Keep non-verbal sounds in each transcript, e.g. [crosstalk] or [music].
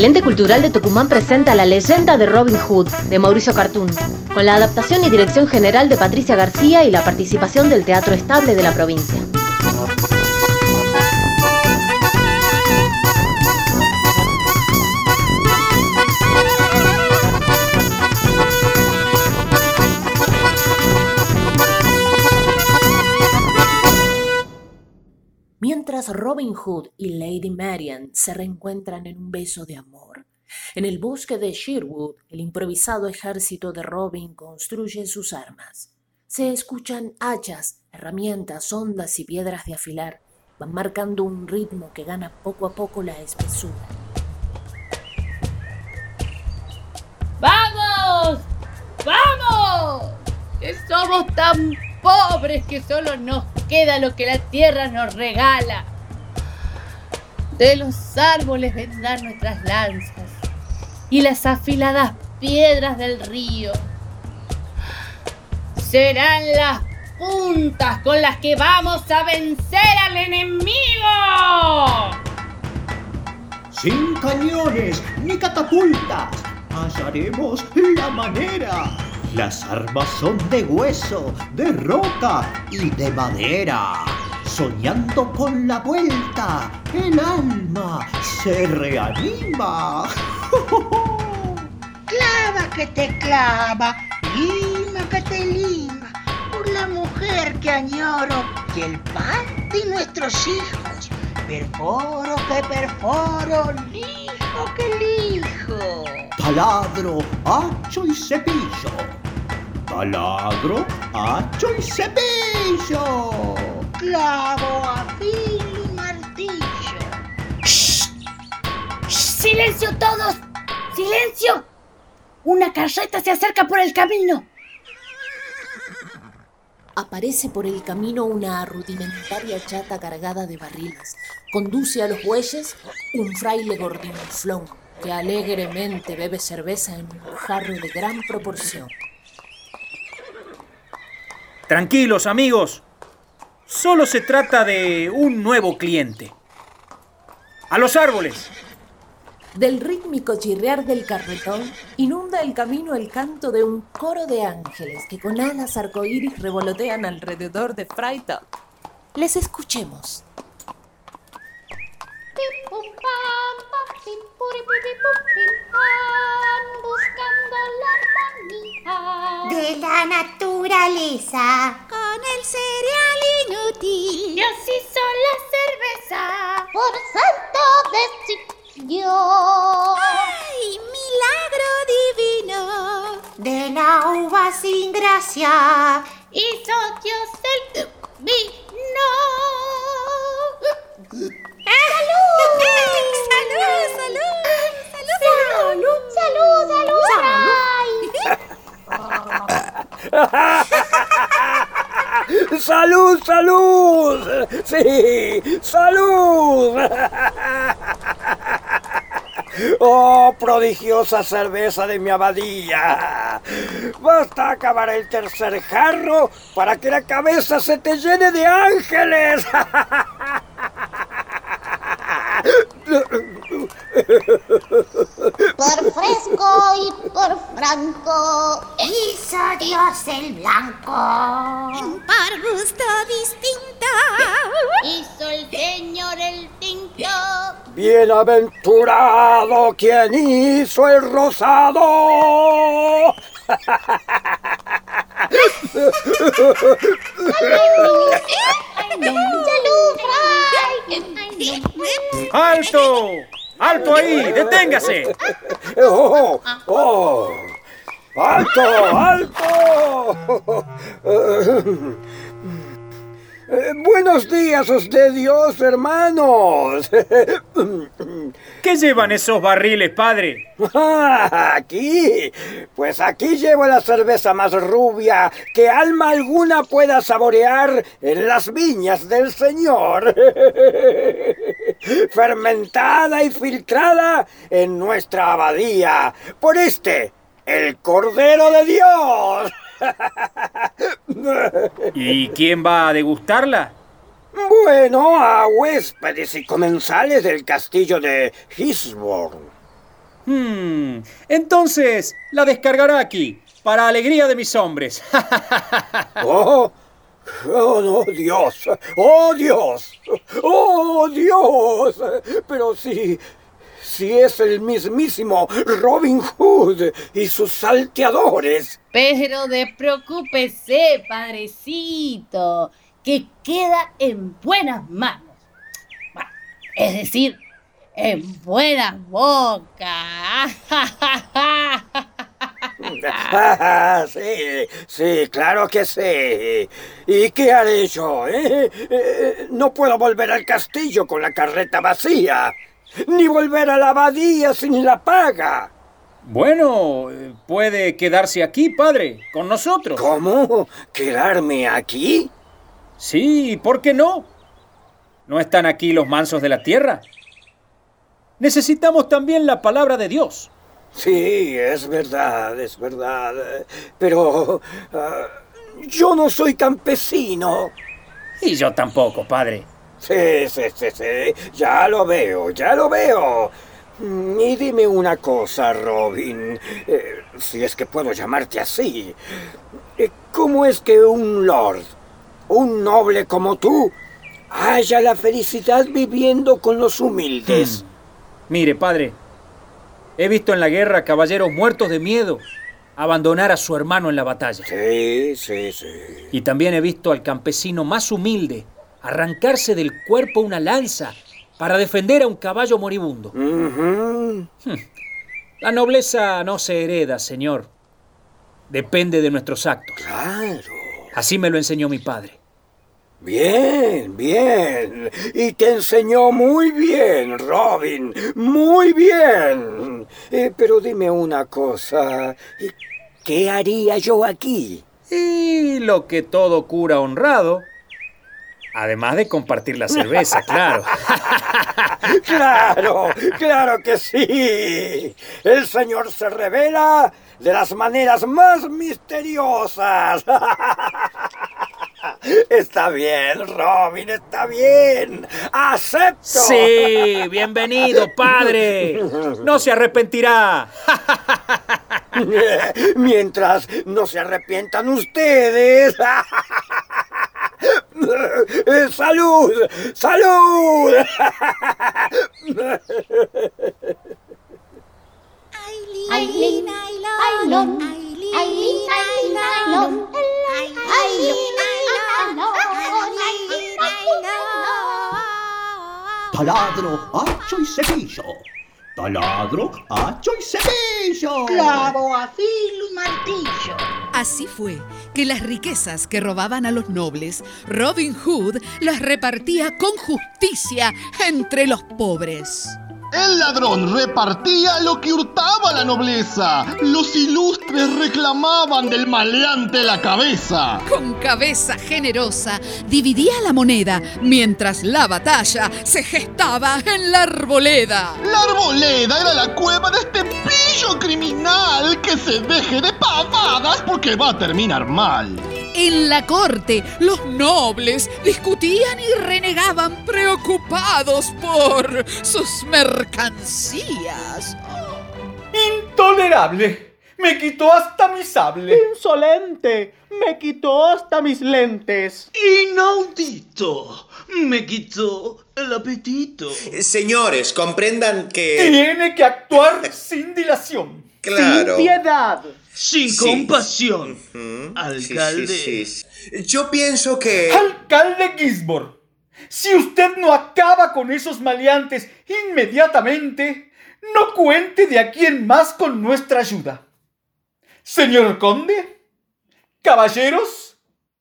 El ente cultural de Tucumán presenta La leyenda de Robin Hood, de Mauricio Cartún, con la adaptación y dirección general de Patricia García y la participación del Teatro Estable de la provincia. Robin Hood y Lady Marian se reencuentran en un beso de amor, en el bosque de Sherwood el improvisado ejército de Robin construye sus armas. Se escuchan hachas, herramientas, ondas y piedras de afilar. Van marcando un ritmo que gana poco a poco la espesura. ¡Vamos! ¡Vamos! Somos tan pobres que solo nos queda lo que la tierra nos regala. De los árboles vendrán nuestras lanzas y las afiladas piedras del río. Serán las puntas con las que vamos a vencer al enemigo. Sin cañones ni catapultas, hallaremos la manera las armas son de hueso, de roca y de madera. Soñando con la vuelta, el alma se reanima. clava que te clava, lima que te lima, por la mujer que añoro y el pan de nuestros hijos. Perforo que perforo, lijo que lijo. Taladro, hacho y cepillo taladro, hacho y cepillo. Clavo, y martillo. ¡Shh! ¡Silencio todos! ¡Silencio! Una carreta se acerca por el camino. Aparece por el camino una rudimentaria chata cargada de barriles. Conduce a los bueyes un fraile gordinflón que alegremente bebe cerveza en un jarro de gran proporción. Tranquilos, amigos. Solo se trata de un nuevo cliente. ¡A los árboles! Del rítmico chirrear del carretón inunda el camino el canto de un coro de ángeles que con alas arcoíris revolotean alrededor de Freitag. Les escuchemos. buscando la armonía de la naturaleza el cereal inútil. Dios hizo la cerveza por santo decidió. ¡Ay, milagro divino! De la uva sin gracia hizo Dios el vino. ¡Salud! ¡Salud! ¡Salud! ¡Salud! ¡Salud! ¡Salud! ¡Salud! ¡Sí! ¡Salud! ¡Oh, prodigiosa cerveza de mi abadía! Basta acabar el tercer jarro para que la cabeza se te llene de ángeles. Por fresco y por franco hizo Dios el blanco. Por gusto distinto hizo el Señor el tinto. Bienaventurado quien hizo el rosado. [laughs] ¡Alto! ¡Alto ahí! ¡Deténgase! [laughs] ¡Oh! ¡Oh! ¡Alto! ¡Alto! [laughs] Eh, buenos días, usted Dios, hermanos. [laughs] ¿Qué llevan esos barriles, padre? Ah, aquí. Pues aquí llevo la cerveza más rubia que alma alguna pueda saborear en las viñas del Señor. Fermentada y filtrada en nuestra abadía por este, el Cordero de Dios. [laughs] ¿Y quién va a degustarla? Bueno, a huéspedes y comensales del castillo de Gisborne. Hmm, entonces la descargará aquí, para alegría de mis hombres. [laughs] oh, oh, Dios, oh, Dios, oh, Dios. Pero si, si es el mismísimo Robin Hood y sus salteadores. Pero despreocúpese, padrecito, que queda en buenas manos. Es decir, en buena [laughs] boca. [laughs] sí, sí, claro que sí. ¿Y qué haré yo? Eh? Eh, no puedo volver al castillo con la carreta vacía, ni volver a la abadía sin la paga. Bueno, puede quedarse aquí, padre, con nosotros. ¿Cómo? ¿Quedarme aquí? Sí, ¿por qué no? ¿No están aquí los mansos de la tierra? necesitamos también la palabra de Dios. Sí, es verdad, es verdad. Pero ah, yo no soy campesino. Y yo tampoco, padre. Sí, sí, sí, sí. Ya lo veo, ya lo veo. Mm, y dime una cosa, Robin, eh, si es que puedo llamarte así. Eh, ¿Cómo es que un lord, un noble como tú, haya la felicidad viviendo con los humildes? Hmm. Mire, padre, he visto en la guerra caballeros muertos de miedo abandonar a su hermano en la batalla. Sí, sí, sí. Y también he visto al campesino más humilde arrancarse del cuerpo una lanza para defender a un caballo moribundo. Hmm. La nobleza no se hereda, señor. Depende de nuestros actos. Claro. Así me lo enseñó mi padre. Bien, bien. Y te enseñó muy bien, Robin. Muy bien. Eh, pero dime una cosa. ¿Qué haría yo aquí? Y lo que todo cura honrado. Además de compartir la cerveza, [laughs] claro. claro, claro que sí. El señor se revela de las maneras más misteriosas. [laughs] Está bien, Robin, está bien. Acepto. Sí, bienvenido, padre. No se arrepentirá. [laughs] Mientras no se arrepientan ustedes. [laughs] ¡Salud! ¡Salud! Aileen, Ailon, Aileen, Ailon, [laughs] Taladro, hacho y cepillo. Taladro, hacho y cepillo. Clavo, afilo y martillo. Así fue que las riquezas que robaban a los nobles, Robin Hood las repartía con justicia entre los pobres. El ladrón repartía lo que hurtaba la nobleza. Los ilustres reclamaban del maleante la cabeza. Con cabeza generosa dividía la moneda mientras la batalla se gestaba en la arboleda. La arboleda era la cueva de este pillo criminal que se deje de pavadas porque va a terminar mal. En la corte, los nobles discutían y renegaban preocupados por sus mercancías. ¡Intolerable! Me quitó hasta mi sable. ¡Insolente! Me quitó hasta mis lentes. ¡Inaudito! Me quitó el apetito. Señores, comprendan que... Tiene que actuar sin dilación. Claro. Sin piedad. Sin compasión. Alcalde. Sí, sí, Yo pienso que... Alcalde Gisborne, si usted no acaba con esos maleantes inmediatamente, no cuente de aquí en más con nuestra ayuda. Señor conde, caballeros,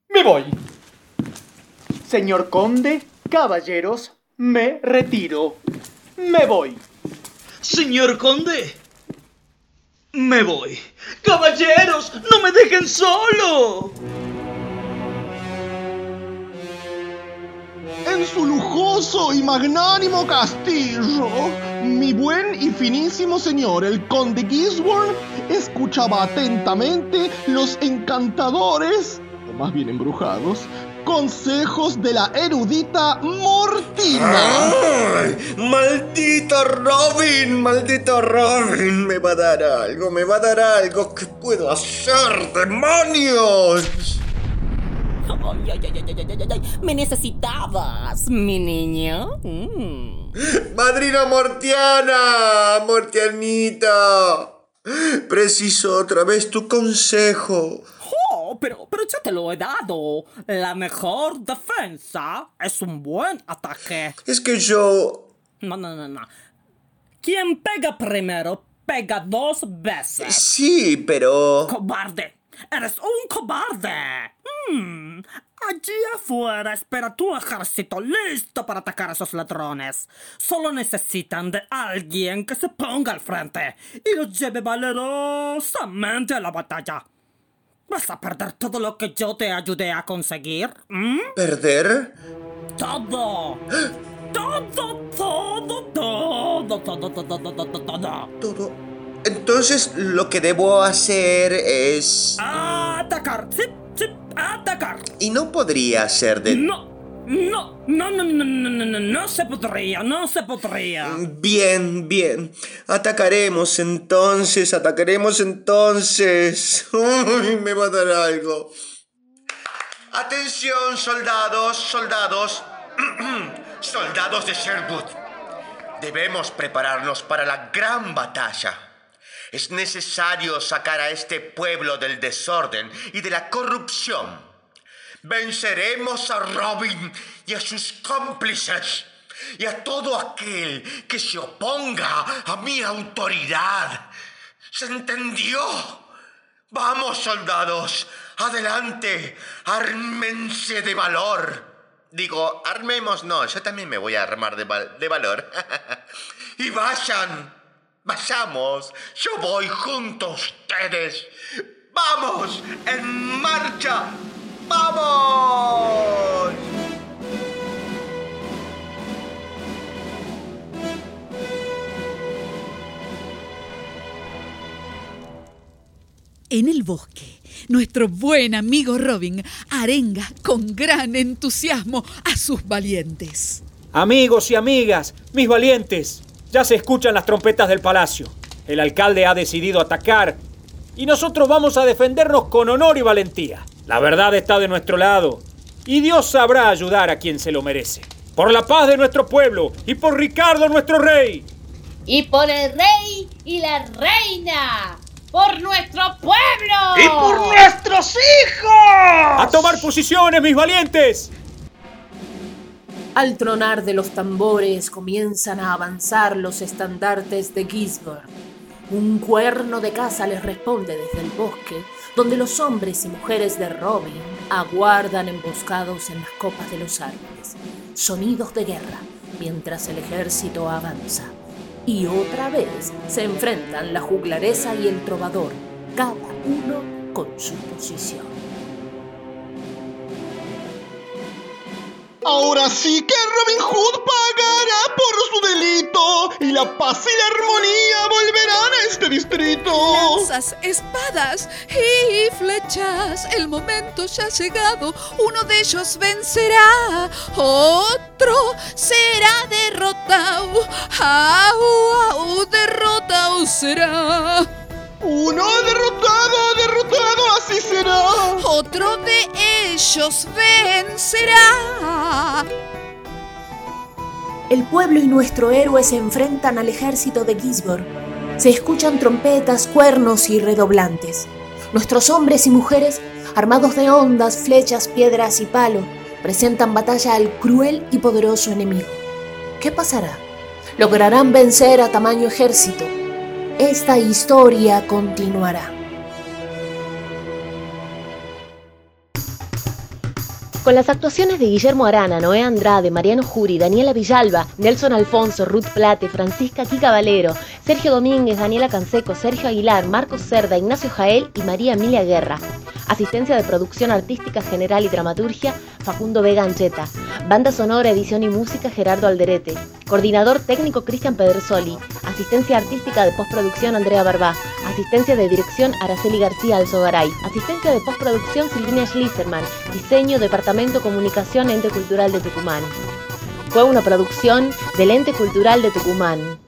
me voy. Señor conde, caballeros, me retiro. Me voy. Señor conde, me voy. Caballeros, no me dejen solo. En su lujoso y magnánimo castillo, mi buen y finísimo señor, el conde Gisborne, escuchaba atentamente los encantadores, o más bien embrujados, consejos de la erudita Mortina. ¡Ay! ¡Maldito Robin! ¡Maldito Robin! Me va a dar algo, me va a dar algo. ¿Qué puedo hacer, demonios? Ay, ay, ay, ay, ay, ay, ay, Me necesitabas, mi niño. Mm. ¡Madrina Mortiana! ¡Mortianita! Preciso otra vez tu consejo. Pero, pero ya te lo he dado. La mejor defensa es un buen ataque. Es que yo... No, no, no, no. Quien pega primero, pega dos veces. Sí, pero... ¡Cobarde! ¡Eres un cobarde! Hmm, Allí afuera espera tu ejército listo para atacar a esos ladrones. Solo necesitan de alguien que se ponga al frente y los lleve valerosamente a la batalla. ¿Vas a perder todo lo que yo te ayudé a conseguir? ¿Mm? ¿Perder? ¡Todo! ¡Todo, todo, todo, todo, todo, todo, todo, todo! Entonces lo que debo hacer es... ¡Atacar! ¡Sí, sí! ¡Atacar! Y no podría ser de... ¡No! No, no, no, no, no, no, no, no se podría, no se podría. Bien, bien. Atacaremos entonces, atacaremos entonces. [laughs] Uy, me va a dar algo. Atención, soldados, soldados. [clears throat] soldados de Sherwood. Debemos prepararnos para la gran batalla. Es necesario sacar a este pueblo del desorden y de la corrupción. Venceremos a Robin y a sus cómplices y a todo aquel que se oponga a mi autoridad. ¿Se entendió? Vamos, soldados, adelante, ármense de valor. Digo, armemos, no, yo también me voy a armar de, de valor. [laughs] y vayan, vayamos, yo voy junto a ustedes. ¡Vamos! ¡En marcha! ¡Vamos! En el bosque, nuestro buen amigo Robin arenga con gran entusiasmo a sus valientes. Amigos y amigas, mis valientes, ya se escuchan las trompetas del palacio. El alcalde ha decidido atacar y nosotros vamos a defendernos con honor y valentía. La verdad está de nuestro lado y Dios sabrá ayudar a quien se lo merece. Por la paz de nuestro pueblo y por Ricardo nuestro rey. Y por el rey y la reina. Por nuestro pueblo. ¡Y por nuestros hijos! ¡A tomar posiciones, mis valientes! Al tronar de los tambores comienzan a avanzar los estandartes de Gisborne. Un cuerno de caza les responde desde el bosque, donde los hombres y mujeres de Robin aguardan emboscados en las copas de los árboles. Sonidos de guerra mientras el ejército avanza. Y otra vez se enfrentan la juglaresa y el trovador, cada uno con su posición. Ahora sí que Robin Hood pagará por su delito y la paz y la armonía volverán a este distrito. Lanzas, espadas y flechas. El momento ya ha llegado. Uno de ellos vencerá. Otro será derrotado. Au, au, derrotado será. Uno derrotado, derrotado, así será. Otro de ellos vencerá. El pueblo y nuestro héroe se enfrentan al ejército de Gisborne. Se escuchan trompetas, cuernos y redoblantes. Nuestros hombres y mujeres, armados de ondas, flechas, piedras y palo, presentan batalla al cruel y poderoso enemigo. ¿Qué pasará? ¿Lograrán vencer a tamaño ejército? Esta historia continuará. Con las actuaciones de Guillermo Arana, Noé Andrade, Mariano Juri, Daniela Villalba, Nelson Alfonso, Ruth Plate, Francisca Quica Valero, Sergio Domínguez, Daniela Canseco, Sergio Aguilar, Marcos Cerda, Ignacio Jael y María Emilia Guerra. Asistencia de producción artística general y dramaturgia, Facundo Vega Ancheta. Banda sonora, edición y música, Gerardo Alderete. Coordinador técnico, Cristian Pedersoli. Asistencia artística de postproducción, Andrea Barbá. Asistencia de dirección, Araceli García Alzogaray. Asistencia de postproducción, Silvina Schlisserman. Diseño, Departamento Comunicación, Ente Cultural de Tucumán. Fue una producción del Ente Cultural de Tucumán.